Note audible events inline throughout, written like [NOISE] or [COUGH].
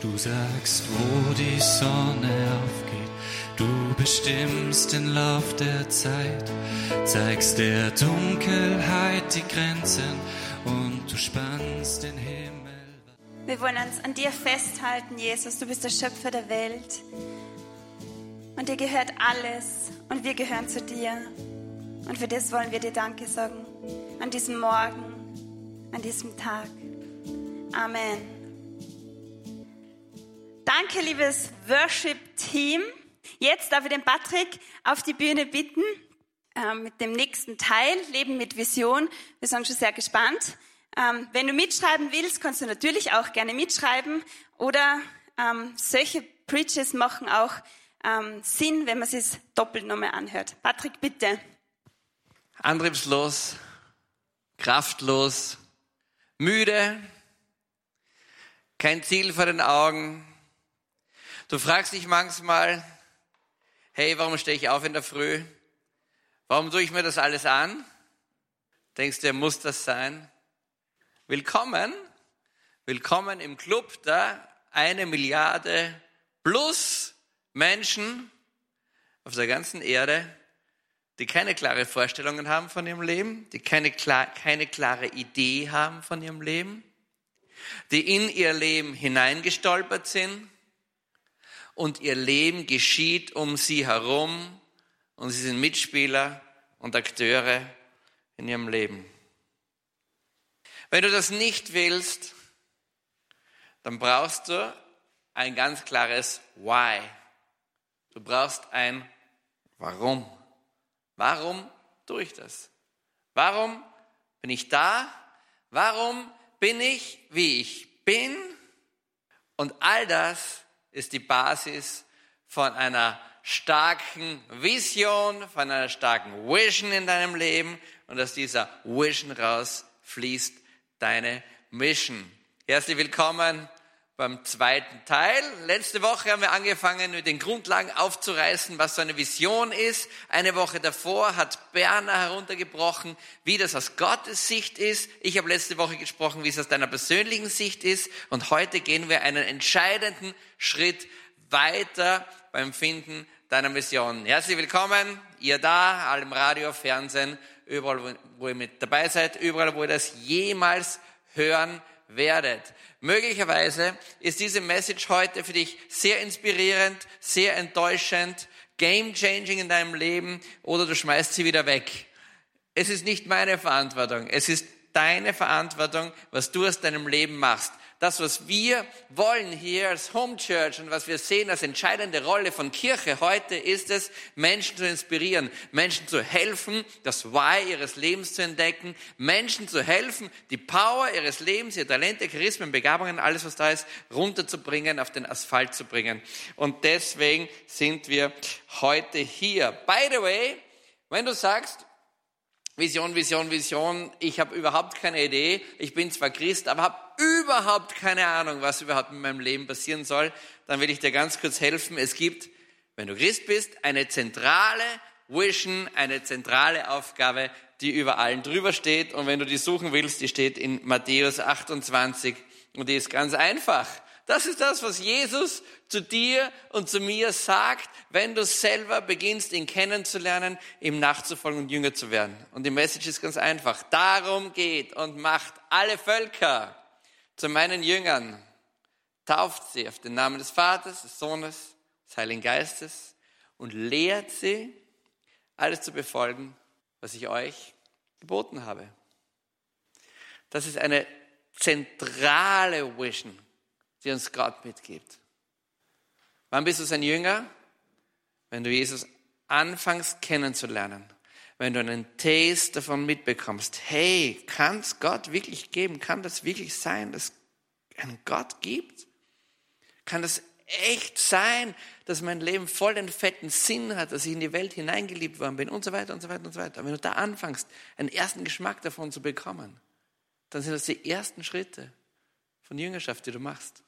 Du sagst, wo die Sonne aufgeht. Du bestimmst den Lauf der Zeit, zeigst der Dunkelheit die Grenzen und du spannst den Himmel. Wir wollen uns an dir festhalten, Jesus. Du bist der Schöpfer der Welt. Und dir gehört alles und wir gehören zu dir. Und für das wollen wir dir Danke sagen. An diesem Morgen, an diesem Tag. Amen. Danke, liebes Worship-Team. Jetzt darf ich den Patrick auf die Bühne bitten äh, mit dem nächsten Teil, Leben mit Vision. Wir sind schon sehr gespannt. Ähm, wenn du mitschreiben willst, kannst du natürlich auch gerne mitschreiben. Oder ähm, solche Preaches machen auch ähm, Sinn, wenn man es doppelt nochmal anhört. Patrick, bitte. Antriebslos, kraftlos, müde, kein Ziel vor den Augen. Du fragst dich manchmal, hey, warum stehe ich auf in der Früh? Warum tue ich mir das alles an? Denkst du, muss das sein? Willkommen, willkommen im Club der eine Milliarde plus Menschen auf der ganzen Erde, die keine klare Vorstellungen haben von ihrem Leben, die keine, klar, keine klare Idee haben von ihrem Leben, die in ihr Leben hineingestolpert sind und ihr Leben geschieht um sie herum und sie sind Mitspieler und Akteure in ihrem Leben. Wenn du das nicht willst, dann brauchst du ein ganz klares Why. Du brauchst ein Warum. Warum tue ich das? Warum bin ich da? Warum bin ich, wie ich bin? Und all das ist die Basis von einer starken Vision, von einer starken Vision in deinem Leben und aus dieser Vision raus fließt deine Mission. Herzlich willkommen beim zweiten Teil. Letzte Woche haben wir angefangen, mit den Grundlagen aufzureißen, was so eine Vision ist. Eine Woche davor hat Berner heruntergebrochen, wie das aus Gottes Sicht ist. Ich habe letzte Woche gesprochen, wie es aus deiner persönlichen Sicht ist. Und heute gehen wir einen entscheidenden Schritt weiter beim Finden deiner Mission. Herzlich willkommen, ihr da, alle im Radio, Fernsehen, überall, wo ihr mit dabei seid, überall, wo ihr das jemals hören werdet. Möglicherweise ist diese Message heute für dich sehr inspirierend, sehr enttäuschend, game changing in deinem Leben oder du schmeißt sie wieder weg. Es ist nicht meine Verantwortung. Es ist deine Verantwortung, was du aus deinem Leben machst das, was wir wollen hier als Home Church und was wir sehen als entscheidende Rolle von Kirche heute, ist es, Menschen zu inspirieren, Menschen zu helfen, das Why ihres Lebens zu entdecken, Menschen zu helfen, die Power ihres Lebens, ihre Talente, Charismen, Begabungen, alles, was da ist, runterzubringen, auf den Asphalt zu bringen. Und deswegen sind wir heute hier. By the way, wenn du sagst, Vision, Vision, Vision. Ich habe überhaupt keine Idee. Ich bin zwar Christ, aber habe überhaupt keine Ahnung, was überhaupt in meinem Leben passieren soll. Dann will ich dir ganz kurz helfen. Es gibt, wenn du Christ bist, eine zentrale Vision, eine zentrale Aufgabe, die über allen drüber steht. Und wenn du die suchen willst, die steht in Matthäus 28 und die ist ganz einfach. Das ist das, was Jesus zu dir und zu mir sagt, wenn du selber beginnst, ihn kennenzulernen, ihm nachzufolgen und Jünger zu werden. Und die Message ist ganz einfach. Darum geht und macht alle Völker zu meinen Jüngern. Tauft sie auf den Namen des Vaters, des Sohnes, des Heiligen Geistes und lehrt sie, alles zu befolgen, was ich euch geboten habe. Das ist eine zentrale Vision die uns Gott mitgibt. Wann bist du sein Jünger? Wenn du Jesus anfängst kennenzulernen. Wenn du einen Taste davon mitbekommst. Hey, kann es Gott wirklich geben? Kann das wirklich sein, dass es einen Gott gibt? Kann das echt sein, dass mein Leben voll den fetten Sinn hat, dass ich in die Welt hineingeliebt worden bin und so weiter und so weiter und so weiter. Wenn du da anfängst, einen ersten Geschmack davon zu bekommen, dann sind das die ersten Schritte von Jüngerschaft, die du machst.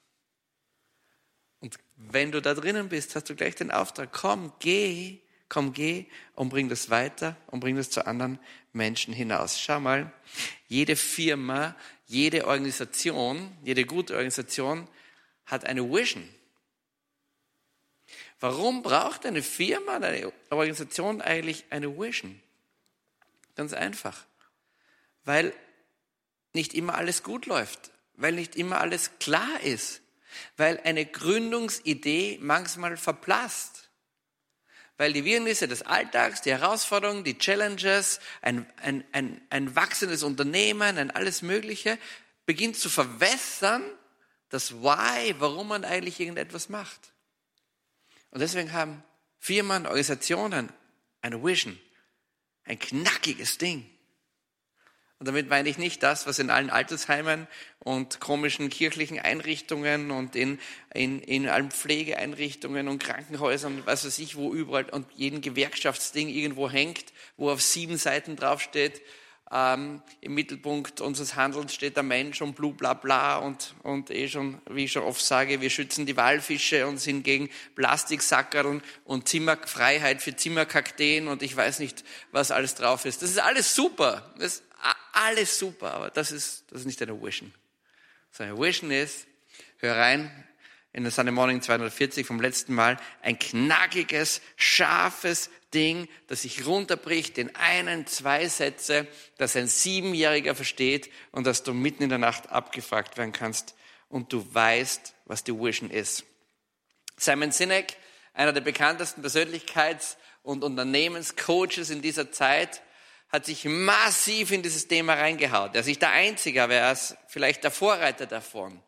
Und wenn du da drinnen bist, hast du gleich den Auftrag, komm, geh, komm, geh und bring das weiter und bring das zu anderen Menschen hinaus. Schau mal, jede Firma, jede Organisation, jede gute Organisation hat eine Vision. Warum braucht eine Firma, eine Organisation eigentlich eine Vision? Ganz einfach. Weil nicht immer alles gut läuft, weil nicht immer alles klar ist, weil eine Gründungsidee manchmal verblasst weil die Wirrnisse des Alltags, die Herausforderungen, die Challenges, ein, ein, ein, ein wachsendes Unternehmen, ein alles Mögliche, beginnt zu verwässern, das Why, warum man eigentlich irgendetwas macht. Und deswegen haben Firmen, Organisationen eine Vision, ein knackiges Ding. Und damit meine ich nicht das, was in allen Altersheimen und komischen kirchlichen Einrichtungen und in, in, in allen Pflegeeinrichtungen und Krankenhäusern, was weiß ich, wo überall und jeden Gewerkschaftsding irgendwo hängt, wo auf sieben Seiten draufsteht, ähm, im Mittelpunkt unseres Handelns steht der Mensch und blu bla bla und, und eh schon, wie ich schon oft sage, wir schützen die Walfische und sind gegen Plastiksackerl und Zimmerfreiheit für Zimmerkakteen und ich weiß nicht, was alles drauf ist. Das ist alles super. Das alles super, aber das ist, das ist nicht eine Vision. Seine Vision ist, hör rein, in der Sunday Morning 240 vom letzten Mal, ein knackiges, scharfes Ding, das sich runterbricht in einen, zwei Sätze, das ein Siebenjähriger versteht und dass du mitten in der Nacht abgefragt werden kannst und du weißt, was die Vision ist. Simon Sinek, einer der bekanntesten Persönlichkeits- und Unternehmenscoaches in dieser Zeit, hat sich massiv in dieses Thema reingehaut. Er ist nicht der Einzige, aber er ist vielleicht der Vorreiter davon,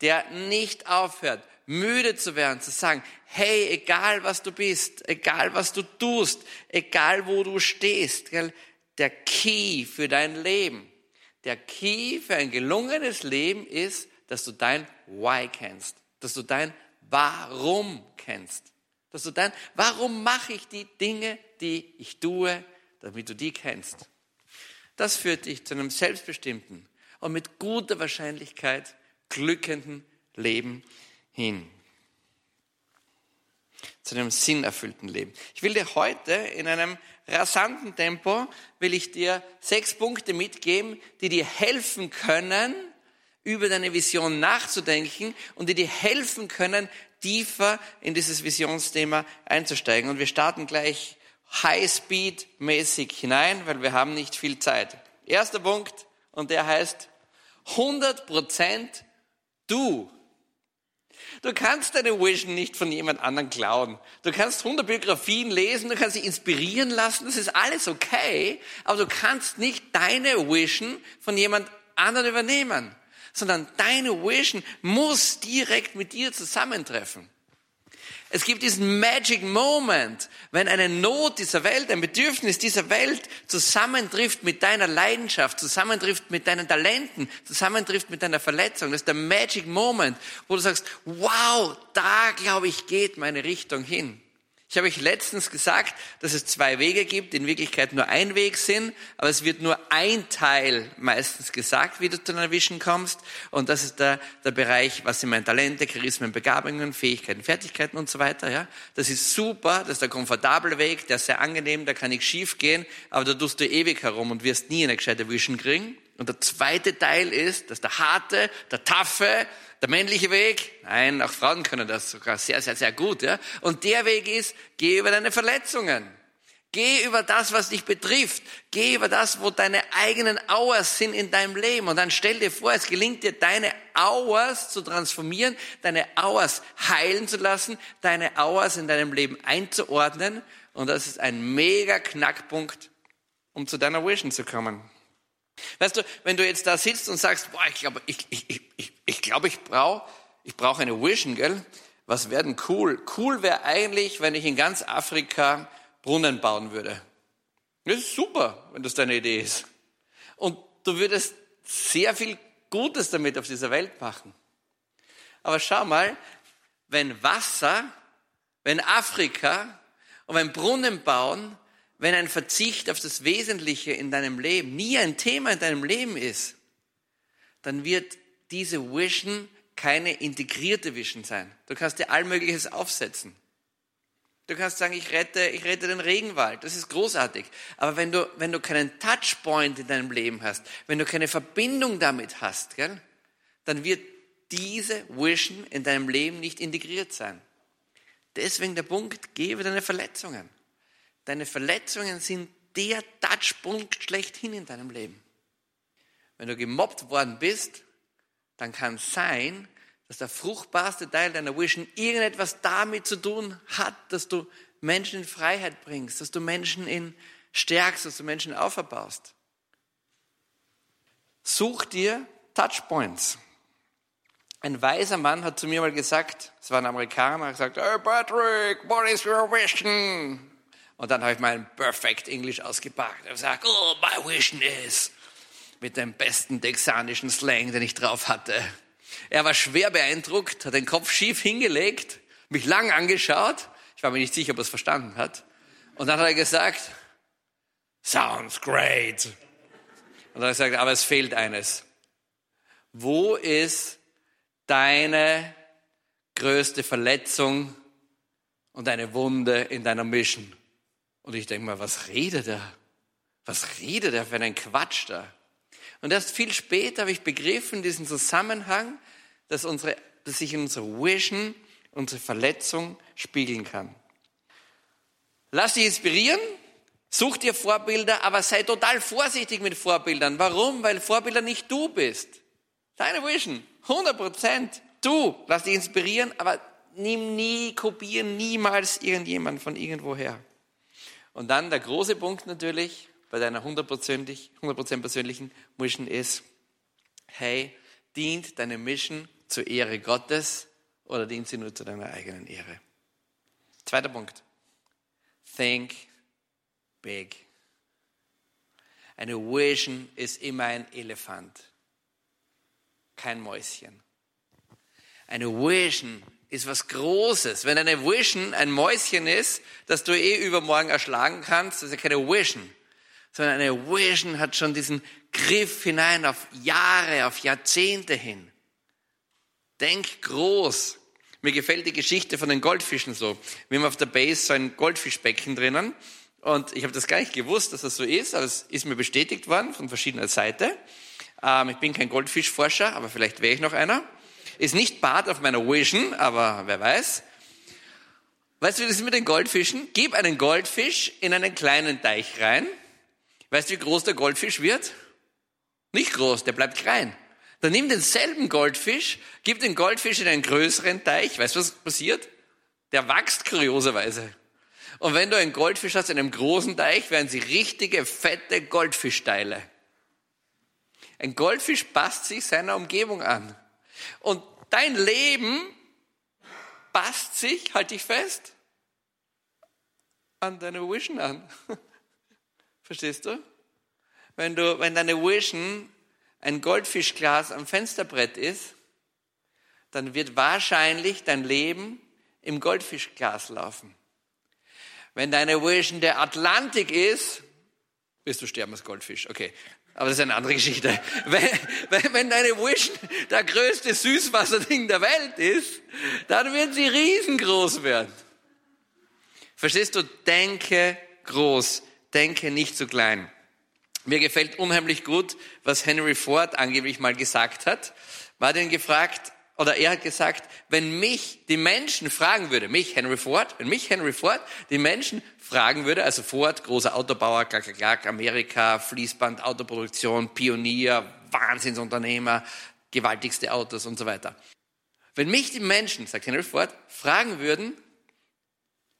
der nicht aufhört, müde zu werden, zu sagen, hey, egal was du bist, egal was du tust, egal wo du stehst, der Key für dein Leben, der Key für ein gelungenes Leben ist, dass du dein Why kennst, dass du dein Warum kennst, dass du dein, warum mache ich die Dinge, die ich tue, damit du die kennst. Das führt dich zu einem selbstbestimmten und mit guter Wahrscheinlichkeit glückenden Leben hin. Zu einem sinnerfüllten Leben. Ich will dir heute in einem rasanten Tempo, will ich dir sechs Punkte mitgeben, die dir helfen können, über deine Vision nachzudenken und die dir helfen können, tiefer in dieses Visionsthema einzusteigen. Und wir starten gleich High-Speed-mäßig hinein, weil wir haben nicht viel Zeit. Erster Punkt, und der heißt 100% du. Du kannst deine Vision nicht von jemand anderem klauen. Du kannst 100 Biografien lesen, du kannst sie inspirieren lassen, das ist alles okay, aber du kannst nicht deine Vision von jemand anderem übernehmen, sondern deine Vision muss direkt mit dir zusammentreffen. Es gibt diesen Magic Moment, wenn eine Not dieser Welt, ein Bedürfnis dieser Welt zusammentrifft mit deiner Leidenschaft, zusammentrifft mit deinen Talenten, zusammentrifft mit deiner Verletzung. Das ist der Magic Moment, wo du sagst, wow, da glaube ich geht meine Richtung hin. Ich habe euch letztens gesagt, dass es zwei Wege gibt, die in Wirklichkeit nur ein Weg sind, aber es wird nur ein Teil meistens gesagt, wie du zu einer Vision kommst. Und das ist der, der Bereich, was sind meine Talente, Charismen, Begabungen, Fähigkeiten, Fertigkeiten und so weiter. Ja, Das ist super, das ist der komfortable Weg, der ist sehr angenehm, da kann nichts schief gehen, aber da tust du ewig herum und wirst nie eine gescheite Vision kriegen. Und der zweite Teil ist, dass der harte, der taffe, der männliche Weg, nein, auch Frauen können das sogar sehr, sehr, sehr gut. Ja? Und der Weg ist, geh über deine Verletzungen. Geh über das, was dich betrifft. Geh über das, wo deine eigenen Hours sind in deinem Leben. Und dann stell dir vor, es gelingt dir, deine Hours zu transformieren, deine Hours heilen zu lassen, deine Hours in deinem Leben einzuordnen. Und das ist ein mega Knackpunkt, um zu deiner Vision zu kommen. Weißt du, wenn du jetzt da sitzt und sagst, boah, ich glaube, ich, ich, ich, ich, glaub, ich brauche ich brauch eine Vision, gell? Was wäre denn cool? Cool wäre eigentlich, wenn ich in ganz Afrika Brunnen bauen würde. Das ist super, wenn das deine Idee ist. Und du würdest sehr viel Gutes damit auf dieser Welt machen. Aber schau mal, wenn Wasser, wenn Afrika und wenn Brunnen bauen wenn ein Verzicht auf das Wesentliche in deinem Leben nie ein Thema in deinem Leben ist, dann wird diese Vision keine integrierte Vision sein. Du kannst dir allmögliches aufsetzen. Du kannst sagen, ich rette, ich rette den Regenwald. Das ist großartig. Aber wenn du, wenn du keinen Touchpoint in deinem Leben hast, wenn du keine Verbindung damit hast, gell, dann wird diese Vision in deinem Leben nicht integriert sein. Deswegen der Punkt, gebe deine Verletzungen. Deine Verletzungen sind der Touchpunkt schlechthin in deinem Leben. Wenn du gemobbt worden bist, dann kann es sein, dass der fruchtbarste Teil deiner Vision irgendetwas damit zu tun hat, dass du Menschen in Freiheit bringst, dass du Menschen in stärkst, dass du Menschen auferbaust. Such dir Touchpoints. Ein weiser Mann hat zu mir mal gesagt, es war ein Amerikaner, hat gesagt, hey Patrick, what is your vision? Und dann habe ich meinen Perfect English ausgepackt. Er sagt, oh, my vision is, mit dem besten texanischen Slang, den ich drauf hatte. Er war schwer beeindruckt, hat den Kopf schief hingelegt, mich lang angeschaut. Ich war mir nicht sicher, ob er es verstanden hat. Und dann hat er gesagt, sounds great. Und dann hat er gesagt, aber es fehlt eines. Wo ist deine größte Verletzung und eine Wunde in deiner Mission? Und ich denke mal, was redet er? Was redet er für einen Quatsch da? Und erst viel später habe ich begriffen, diesen Zusammenhang, dass, unsere, dass sich in unserer Vision unsere Verletzung spiegeln kann. Lass dich inspirieren, such dir Vorbilder, aber sei total vorsichtig mit Vorbildern. Warum? Weil Vorbilder nicht du bist. Deine Vision, 100 Prozent. Du, lass dich inspirieren, aber nimm nie, kopieren niemals irgendjemand von irgendwoher. Und dann der große Punkt natürlich bei deiner 100%, 100 persönlichen Mission ist, hey, dient deine Mission zur Ehre Gottes oder dient sie nur zu deiner eigenen Ehre? Zweiter Punkt. Think big. Eine Vision ist immer ein Elefant, kein Mäuschen. Eine Vision ist was Großes. Wenn eine Vision ein Mäuschen ist, das du eh übermorgen erschlagen kannst, das ist ja keine Vision. Sondern eine Vision hat schon diesen Griff hinein auf Jahre, auf Jahrzehnte hin. Denk groß. Mir gefällt die Geschichte von den Goldfischen so. Wir haben auf der Base so ein Goldfischbecken drinnen. Und ich habe das gar nicht gewusst, dass das so ist, aber es ist mir bestätigt worden von verschiedener Seite. Ähm, ich bin kein Goldfischforscher, aber vielleicht wäre ich noch einer. Ist nicht Part auf meiner Vision, aber wer weiß. Weißt du, wie das ist mit den Goldfischen? Gib einen Goldfisch in einen kleinen Teich rein. Weißt du, wie groß der Goldfisch wird? Nicht groß, der bleibt klein. Dann nimm denselben Goldfisch, gib den Goldfisch in einen größeren Teich. Weißt du, was passiert? Der wächst kurioserweise. Und wenn du einen Goldfisch hast in einem großen Teich, werden sie richtige, fette Goldfischteile. Ein Goldfisch passt sich seiner Umgebung an. Und dein Leben passt sich, halte ich fest, an deine Vision an. [LAUGHS] Verstehst du? Wenn du, wenn deine Vision ein Goldfischglas am Fensterbrett ist, dann wird wahrscheinlich dein Leben im Goldfischglas laufen. Wenn deine Vision der Atlantik ist, wirst du sterben als Goldfisch. Okay, aber das ist eine andere Geschichte. Wenn, wenn, wenn deine Vision der größte Süßwasserding der Welt ist, dann wird sie riesengroß werden. Verstehst du? Denke groß, denke nicht zu klein. Mir gefällt unheimlich gut, was Henry Ford angeblich mal gesagt hat. War denn gefragt, oder er hat gesagt, wenn mich die Menschen fragen würde, mich Henry Ford, wenn mich Henry Ford die Menschen fragen würde, also Ford, großer Autobauer, klack, klack, Amerika, Fließband, Autoproduktion, Pionier, Wahnsinnsunternehmer, gewaltigste Autos und so weiter. Wenn mich die Menschen, sagt Henry Ford, fragen würden,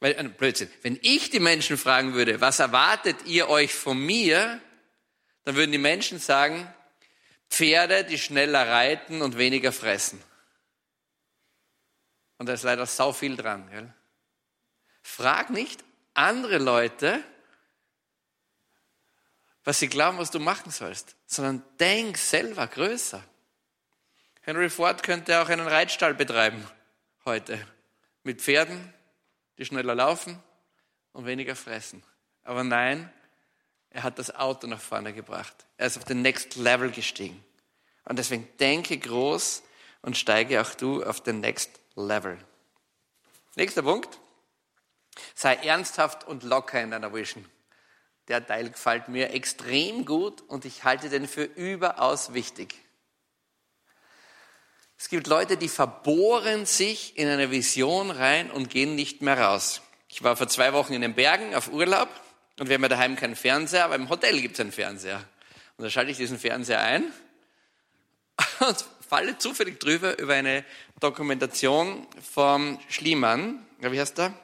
weil, äh, Blödsinn, wenn ich die Menschen fragen würde, was erwartet ihr euch von mir, dann würden die Menschen sagen, Pferde, die schneller reiten und weniger fressen. Und da ist leider sau viel dran. Gell? Frag nicht andere Leute, was sie glauben, was du machen sollst, sondern denk selber größer. Henry Ford könnte auch einen Reitstall betreiben heute mit Pferden, die schneller laufen und weniger fressen. Aber nein, er hat das Auto nach vorne gebracht. Er ist auf den Next Level gestiegen. Und deswegen denke groß und steige auch du auf den Next Level. Nächster Punkt. Sei ernsthaft und locker in deiner Vision. Der Teil gefällt mir extrem gut und ich halte den für überaus wichtig. Es gibt Leute, die verbohren sich in eine Vision rein und gehen nicht mehr raus. Ich war vor zwei Wochen in den Bergen auf Urlaub und wir haben ja daheim keinen Fernseher, aber im Hotel gibt es einen Fernseher. Und da schalte ich diesen Fernseher ein [LAUGHS] und falle zufällig drüber über eine Dokumentation vom Schliemann. Wie heißt der?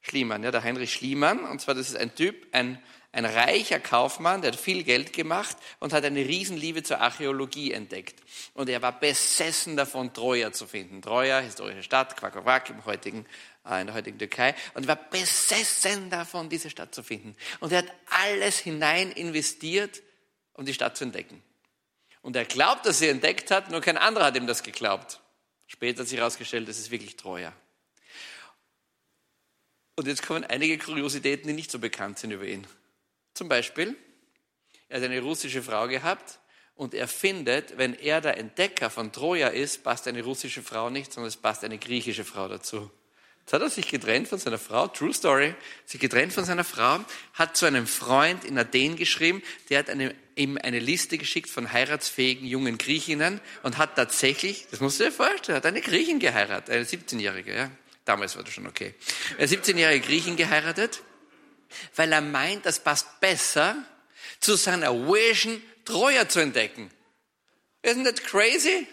Schliemann, ja, der Heinrich Schliemann. Und zwar, das ist ein Typ, ein, ein reicher Kaufmann, der hat viel Geld gemacht und hat eine Riesenliebe zur Archäologie entdeckt. Und er war besessen davon, Troja zu finden. Troja, historische Stadt, Quack, Quack, im heutigen, äh, in der heutigen Türkei. Und er war besessen davon, diese Stadt zu finden. Und er hat alles hinein investiert, um die Stadt zu entdecken. Und er glaubt, dass er entdeckt hat, nur kein anderer hat ihm das geglaubt. Später hat sich herausgestellt, das ist wirklich Troja. Und jetzt kommen einige Kuriositäten, die nicht so bekannt sind über ihn. Zum Beispiel, er hat eine russische Frau gehabt und er findet, wenn er der Entdecker von Troja ist, passt eine russische Frau nicht, sondern es passt eine griechische Frau dazu. Jetzt hat er sich getrennt von seiner Frau, True Story, sich getrennt von seiner Frau, hat zu einem Freund in Athen geschrieben, der hat eine, ihm eine Liste geschickt von heiratsfähigen jungen Griechinnen und hat tatsächlich, das musst du dir vorstellen, hat eine Griechin geheiratet, eine 17-Jährige, ja. Damals war das schon okay. Eine 17-jährige Griechin geheiratet, weil er meint, das passt besser zu seiner Vision, Troja zu entdecken. Isn't that crazy?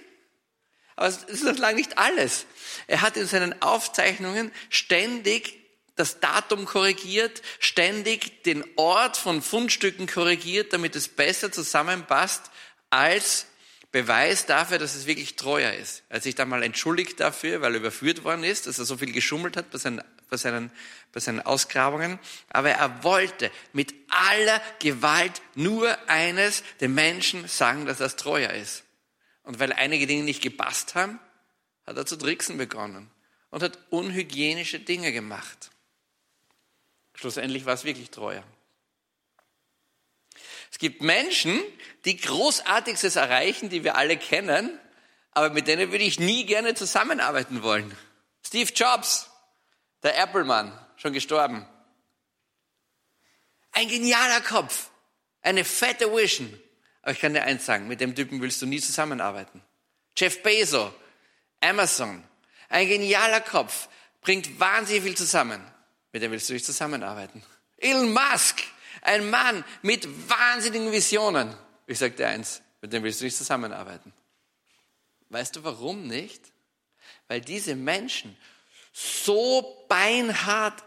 Aber es ist noch lange nicht alles. Er hat in seinen Aufzeichnungen ständig das Datum korrigiert, ständig den Ort von Fundstücken korrigiert, damit es besser zusammenpasst als Beweis dafür, dass es wirklich treuer ist. Er hat sich dann mal entschuldigt dafür, weil er überführt worden ist, dass er so viel geschummelt hat bei seinen, bei seinen, bei seinen Ausgrabungen. Aber er wollte mit aller Gewalt nur eines, den Menschen sagen, dass das treuer ist. Und weil einige Dinge nicht gepasst haben, hat er zu tricksen begonnen und hat unhygienische Dinge gemacht. Schlussendlich war es wirklich treuer. Es gibt Menschen, die Großartigstes erreichen, die wir alle kennen, aber mit denen würde ich nie gerne zusammenarbeiten wollen. Steve Jobs, der Apple-Mann, schon gestorben. Ein genialer Kopf, eine fette Vision. Aber ich kann dir eins sagen, mit dem Typen willst du nie zusammenarbeiten. Jeff Bezos, Amazon, ein genialer Kopf, bringt wahnsinnig viel zusammen. Mit dem willst du nicht zusammenarbeiten. Elon Musk, ein Mann mit wahnsinnigen Visionen. Ich sage dir eins, mit dem willst du nicht zusammenarbeiten. Weißt du warum nicht? Weil diese Menschen so beinhart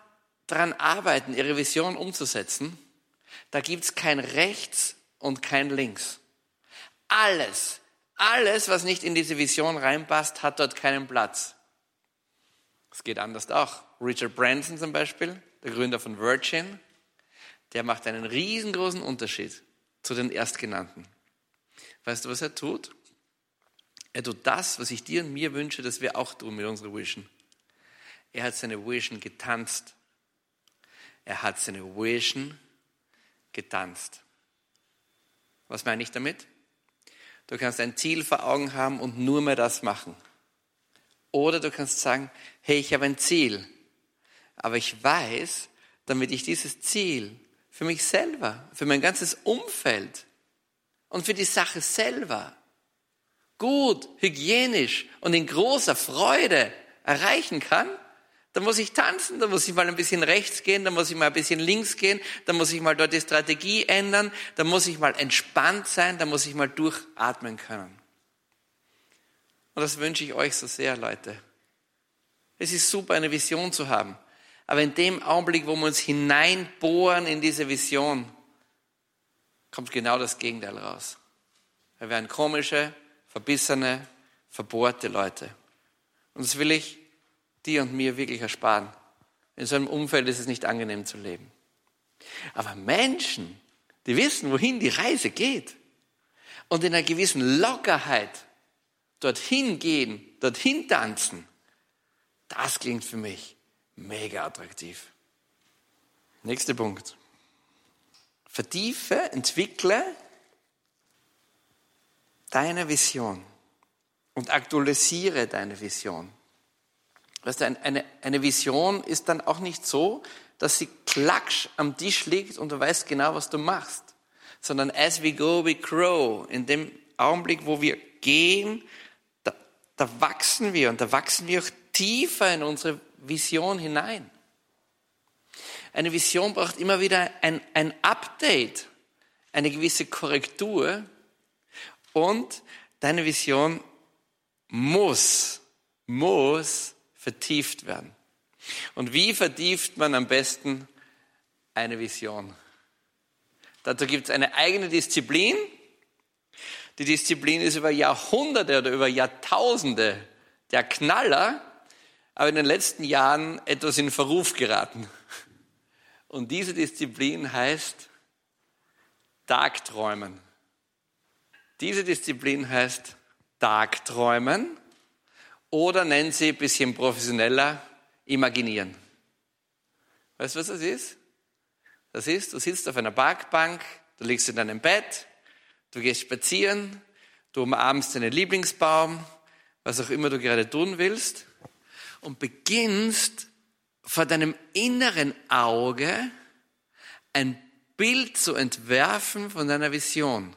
daran arbeiten, ihre Vision umzusetzen, da gibt es kein Rechts und kein Links. Alles, alles, was nicht in diese Vision reinpasst, hat dort keinen Platz. Es geht anders auch. Richard Branson zum Beispiel, der Gründer von Virgin, der macht einen riesengroßen Unterschied zu den Erstgenannten. Weißt du, was er tut? Er tut das, was ich dir und mir wünsche, dass wir auch tun mit unserer Vision. Er hat seine Vision getanzt. Er hat seine Vision getanzt. Was meine ich damit? Du kannst ein Ziel vor Augen haben und nur mehr das machen. Oder du kannst sagen, hey, ich habe ein Ziel, aber ich weiß, damit ich dieses Ziel für mich selber, für mein ganzes Umfeld und für die Sache selber gut, hygienisch und in großer Freude erreichen kann, dann muss ich tanzen, dann muss ich mal ein bisschen rechts gehen, dann muss ich mal ein bisschen links gehen, dann muss ich mal dort die Strategie ändern, dann muss ich mal entspannt sein, dann muss ich mal durchatmen können. Und das wünsche ich euch so sehr, Leute. Es ist super, eine Vision zu haben. Aber in dem Augenblick, wo wir uns hineinbohren in diese Vision, kommt genau das Gegenteil raus. Wir werden komische, verbissene, verbohrte Leute. Und das will ich dir und mir wirklich ersparen. In so einem Umfeld ist es nicht angenehm zu leben. Aber Menschen, die wissen, wohin die Reise geht und in einer gewissen Lockerheit dorthin gehen, dorthin tanzen, das klingt für mich Mega attraktiv. Nächster Punkt. Vertiefe, entwickle deine Vision und aktualisiere deine Vision. Weißt du, eine, eine Vision ist dann auch nicht so, dass sie klatsch am Tisch liegt und du weißt genau, was du machst, sondern as we go, we grow. In dem Augenblick, wo wir gehen, da, da wachsen wir und da wachsen wir auch tiefer in unsere Vision hinein. Eine Vision braucht immer wieder ein, ein Update, eine gewisse Korrektur und deine Vision muss, muss vertieft werden. Und wie vertieft man am besten eine Vision? Dazu gibt es eine eigene Disziplin. Die Disziplin ist über Jahrhunderte oder über Jahrtausende der Knaller, aber in den letzten Jahren etwas in Verruf geraten. Und diese Disziplin heißt Tagträumen. Diese Disziplin heißt Tagträumen oder nennen sie ein bisschen professioneller Imaginieren. Weißt du, was das ist? Das ist, du sitzt auf einer Parkbank, du liegst in deinem Bett, du gehst spazieren, du umarmst deinen Lieblingsbaum, was auch immer du gerade tun willst, und beginnst vor deinem inneren Auge ein Bild zu entwerfen von deiner Vision.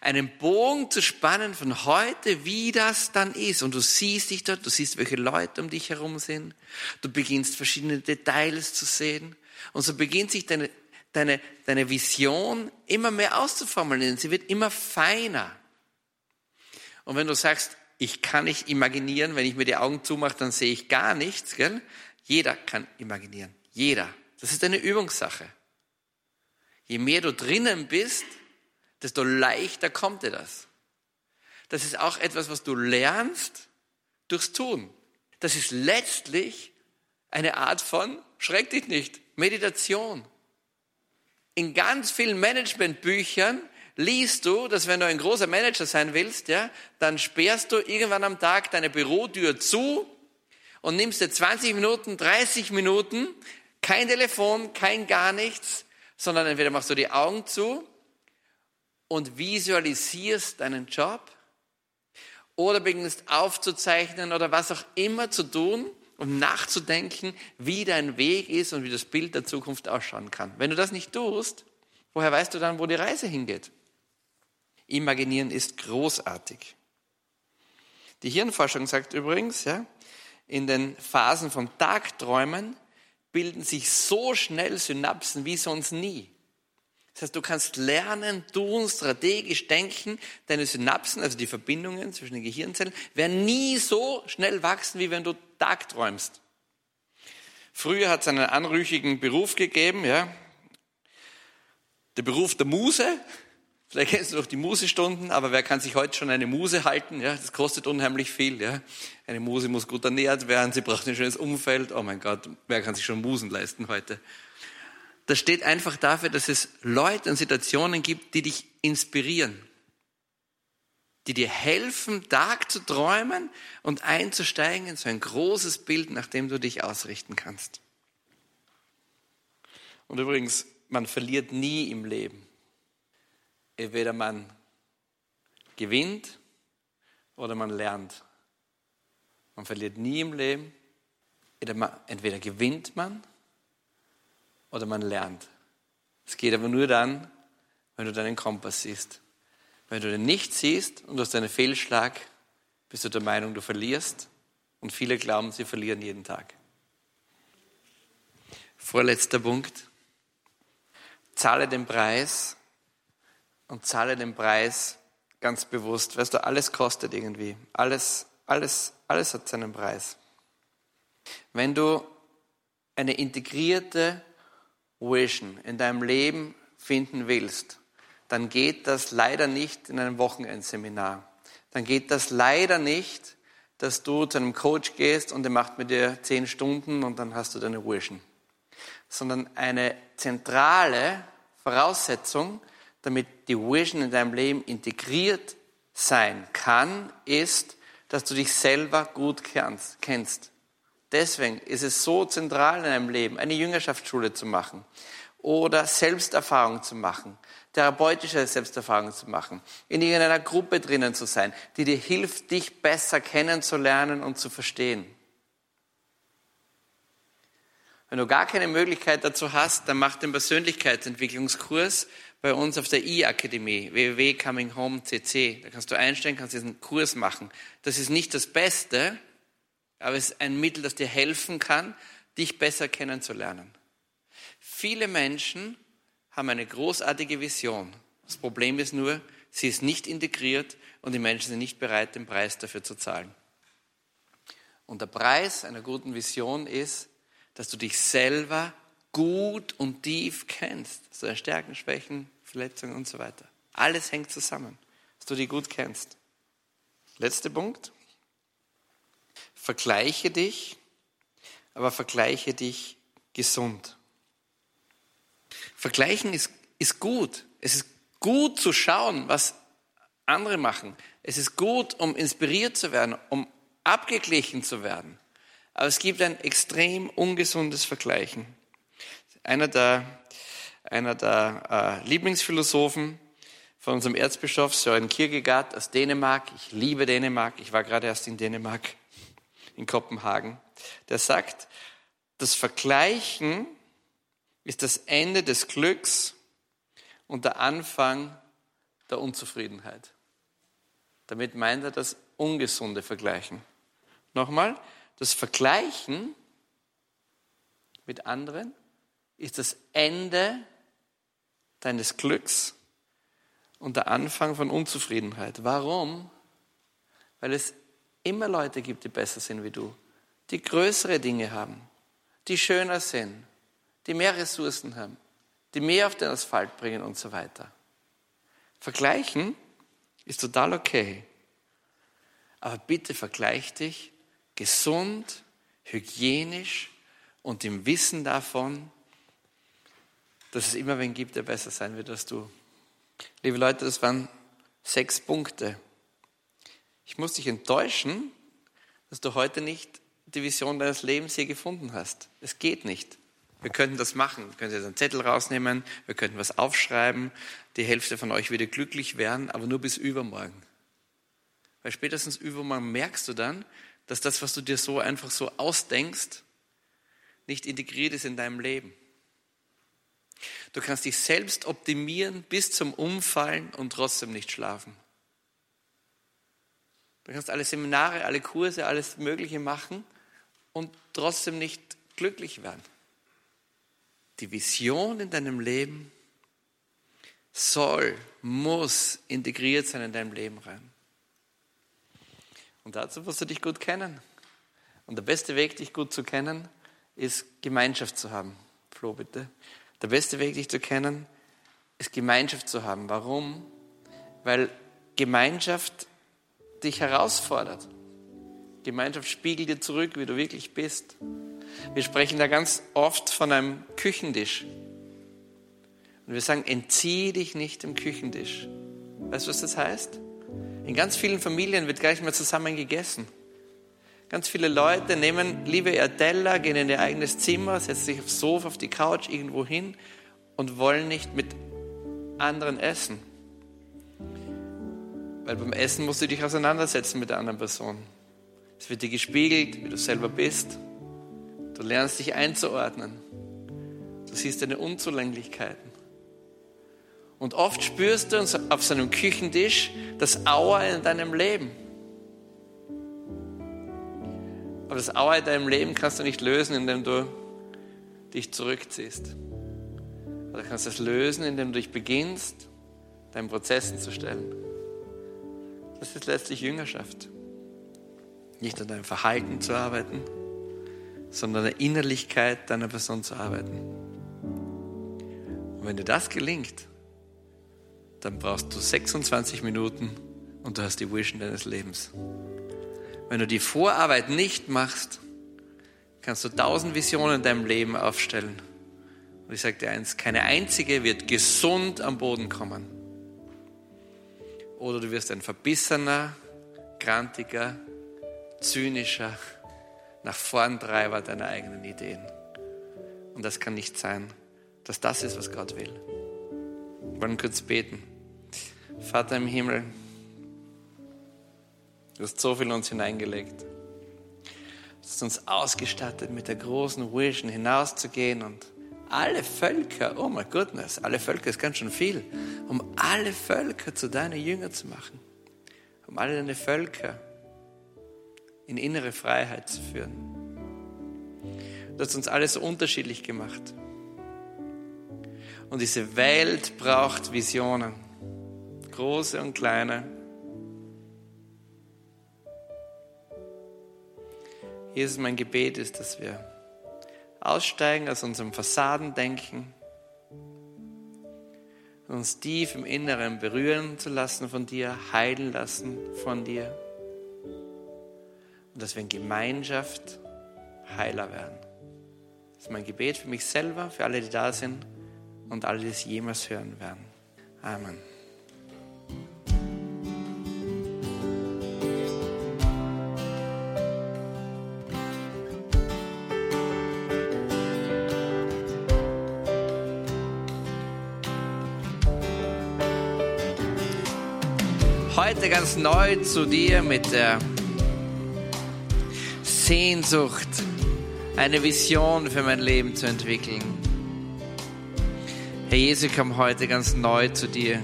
Einen Bogen zu spannen von heute, wie das dann ist. Und du siehst dich dort, du siehst, welche Leute um dich herum sind. Du beginnst verschiedene Details zu sehen. Und so beginnt sich deine, deine, deine Vision immer mehr auszuformulieren. Sie wird immer feiner. Und wenn du sagst, ich kann nicht imaginieren, wenn ich mir die Augen zumache, dann sehe ich gar nichts, gell? Jeder kann imaginieren. Jeder. Das ist eine Übungssache. Je mehr du drinnen bist, desto leichter kommt dir das. Das ist auch etwas, was du lernst durchs Tun. Das ist letztlich eine Art von, schreck dich nicht, Meditation. In ganz vielen Managementbüchern liest du, dass wenn du ein großer Manager sein willst, ja, dann sperrst du irgendwann am Tag deine Bürotür zu und nimmst dir 20 Minuten, 30 Minuten, kein Telefon, kein gar nichts, sondern entweder machst du die Augen zu und visualisierst deinen Job oder beginnst aufzuzeichnen oder was auch immer zu tun, um nachzudenken, wie dein Weg ist und wie das Bild der Zukunft ausschauen kann. Wenn du das nicht tust, woher weißt du dann, wo die Reise hingeht? Imaginieren ist großartig. Die Hirnforschung sagt übrigens, ja, in den Phasen von Tagträumen bilden sich so schnell Synapsen wie sonst nie. Das heißt, du kannst lernen, tun, strategisch denken. Deine Synapsen, also die Verbindungen zwischen den Gehirnzellen, werden nie so schnell wachsen, wie wenn du tagträumst. Früher hat es einen anrüchigen Beruf gegeben, ja. Der Beruf der Muse. Vielleicht kennst du noch die Musestunden, aber wer kann sich heute schon eine Muse halten? Ja, das kostet unheimlich viel. Ja. Eine Muse muss gut ernährt werden, sie braucht ein schönes Umfeld. Oh mein Gott, wer kann sich schon Musen leisten heute? Das steht einfach dafür, dass es Leute und Situationen gibt, die dich inspirieren, die dir helfen, Tag zu träumen und einzusteigen in so ein großes Bild, nach dem du dich ausrichten kannst. Und übrigens, man verliert nie im Leben. Entweder man gewinnt oder man lernt. Man verliert nie im Leben. Entweder gewinnt man oder man lernt. Es geht aber nur dann, wenn du deinen Kompass siehst. Wenn du den nicht siehst und du hast einen Fehlschlag, bist du der Meinung, du verlierst. Und viele glauben, sie verlieren jeden Tag. Vorletzter Punkt. Zahle den Preis und zahle den Preis ganz bewusst. Weißt du, alles kostet irgendwie. Alles, alles, alles hat seinen Preis. Wenn du eine integrierte Vision in deinem Leben finden willst, dann geht das leider nicht in einem Wochenendseminar. Dann geht das leider nicht, dass du zu einem Coach gehst und der macht mit dir zehn Stunden und dann hast du deine Vision. Sondern eine zentrale Voraussetzung damit die Vision in deinem Leben integriert sein kann, ist, dass du dich selber gut kennst. Deswegen ist es so zentral in deinem Leben, eine Jüngerschaftsschule zu machen oder Selbsterfahrung zu machen, therapeutische Selbsterfahrung zu machen, in irgendeiner Gruppe drinnen zu sein, die dir hilft, dich besser kennenzulernen und zu verstehen. Wenn du gar keine Möglichkeit dazu hast, dann mach den Persönlichkeitsentwicklungskurs bei uns auf der E-Akademie, www.cominghome.cc. Da kannst du einstellen, kannst diesen Kurs machen. Das ist nicht das Beste, aber es ist ein Mittel, das dir helfen kann, dich besser kennenzulernen. Viele Menschen haben eine großartige Vision. Das Problem ist nur, sie ist nicht integriert und die Menschen sind nicht bereit, den Preis dafür zu zahlen. Und der Preis einer guten Vision ist, dass du dich selber gut und tief kennst. So deine Stärken, Schwächen, Verletzungen und so weiter. Alles hängt zusammen, dass du die gut kennst. Letzter Punkt. Vergleiche dich, aber vergleiche dich gesund. Vergleichen ist, ist gut. Es ist gut zu schauen, was andere machen. Es ist gut, um inspiriert zu werden, um abgeglichen zu werden. Aber es gibt ein extrem ungesundes Vergleichen. Einer der, einer der äh, Lieblingsphilosophen von unserem Erzbischof Søren Kierkegaard aus Dänemark, ich liebe Dänemark, ich war gerade erst in Dänemark, in Kopenhagen, der sagt, das Vergleichen ist das Ende des Glücks und der Anfang der Unzufriedenheit. Damit meint er das ungesunde Vergleichen. Nochmal, das Vergleichen mit anderen ist das Ende deines Glücks und der Anfang von Unzufriedenheit. Warum? Weil es immer Leute gibt, die besser sind wie du, die größere Dinge haben, die schöner sind, die mehr Ressourcen haben, die mehr auf den Asphalt bringen und so weiter. Vergleichen ist total okay. Aber bitte vergleich dich gesund, hygienisch und im Wissen davon, dass es immer wen gibt, der besser sein wird als du. Liebe Leute, das waren sechs Punkte. Ich muss dich enttäuschen, dass du heute nicht die Vision deines Lebens hier gefunden hast. Es geht nicht. Wir könnten das machen. Wir könnten jetzt einen Zettel rausnehmen, wir könnten was aufschreiben. Die Hälfte von euch würde glücklich werden, aber nur bis übermorgen. Weil spätestens übermorgen merkst du dann, dass das, was du dir so einfach so ausdenkst, nicht integriert ist in deinem Leben. Du kannst dich selbst optimieren bis zum Umfallen und trotzdem nicht schlafen. Du kannst alle Seminare, alle Kurse, alles Mögliche machen und trotzdem nicht glücklich werden. Die Vision in deinem Leben soll, muss integriert sein in deinem Leben rein. Und dazu musst du dich gut kennen. Und der beste Weg, dich gut zu kennen, ist Gemeinschaft zu haben. Flo, bitte. Der beste Weg, dich zu kennen, ist Gemeinschaft zu haben. Warum? Weil Gemeinschaft dich herausfordert. Gemeinschaft spiegelt dir zurück, wie du wirklich bist. Wir sprechen da ganz oft von einem Küchentisch. Und wir sagen, entzieh dich nicht dem Küchentisch. Weißt du, was das heißt? In ganz vielen Familien wird nicht mehr zusammen gegessen. Ganz viele Leute nehmen lieber ihr gehen in ihr eigenes Zimmer, setzen sich aufs Sofa, auf die Couch, irgendwo hin und wollen nicht mit anderen essen. Weil beim Essen musst du dich auseinandersetzen mit der anderen Person. Es wird dir gespiegelt, wie du selber bist. Du lernst dich einzuordnen. Du siehst deine Unzulänglichkeiten. Und oft spürst du auf seinem Küchentisch das Auer in deinem Leben. Aber das Auer in deinem Leben kannst du nicht lösen, indem du dich zurückziehst. Oder kannst du es lösen, indem du dich beginnst, deinen Prozessen zu stellen. Das ist letztlich Jüngerschaft. Nicht an deinem Verhalten zu arbeiten, sondern an der Innerlichkeit deiner Person zu arbeiten. Und wenn dir das gelingt, dann brauchst du 26 Minuten und du hast die Vision deines Lebens. Wenn du die Vorarbeit nicht machst, kannst du tausend Visionen in deinem Leben aufstellen. Und ich sage dir eins, keine einzige wird gesund am Boden kommen. Oder du wirst ein verbissener, grantiger, zynischer, nach vorn Treiber deiner eigenen Ideen. Und das kann nicht sein, dass das ist, was Gott will. Wir wollen kurz beten. Vater im Himmel, Du hast so viel in uns hineingelegt. Du hast uns ausgestattet, mit der großen Vision hinauszugehen und alle Völker, oh my goodness, alle Völker ist ganz schön viel, um alle Völker zu deinen Jüngern zu machen, um alle deine Völker in innere Freiheit zu führen. Du hast uns alles so unterschiedlich gemacht. Und diese Welt braucht Visionen, große und kleine. Jesus, mein Gebet ist, dass wir aussteigen aus unserem Fassadendenken, uns tief im Inneren berühren zu lassen von dir, heilen lassen von dir und dass wir in Gemeinschaft heiler werden. Das ist mein Gebet für mich selber, für alle, die da sind und alle, die es jemals hören werden. Amen. Heute ganz neu zu dir mit der Sehnsucht, eine Vision für mein Leben zu entwickeln. Herr Jesus, ich komme heute ganz neu zu dir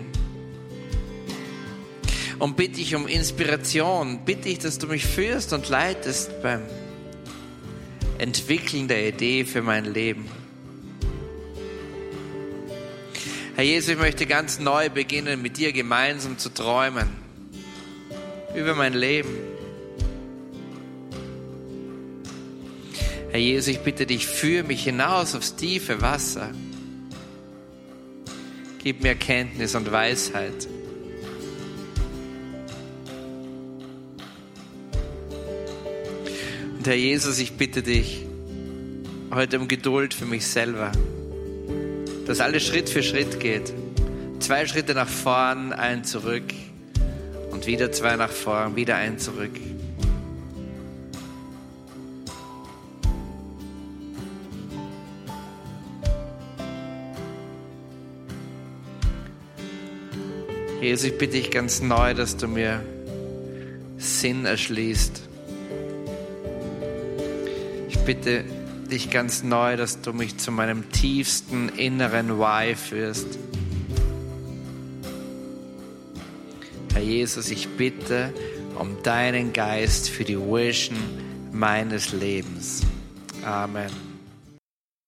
und bitte ich um Inspiration, bitte ich, dass du mich führst und leitest beim Entwickeln der Idee für mein Leben. Herr Jesus, ich möchte ganz neu beginnen, mit dir gemeinsam zu träumen über mein Leben. Herr Jesus, ich bitte dich, führe mich hinaus aufs tiefe Wasser. Gib mir Kenntnis und Weisheit. Und Herr Jesus, ich bitte dich heute um Geduld für mich selber, dass alles Schritt für Schritt geht. Zwei Schritte nach vorn, ein zurück wieder zwei nach vorn, wieder ein zurück. Jesus, ich bitte dich ganz neu, dass du mir Sinn erschließt. Ich bitte dich ganz neu, dass du mich zu meinem tiefsten inneren Why führst. Jesus, ich bitte um deinen Geist für die Vision meines Lebens. Amen.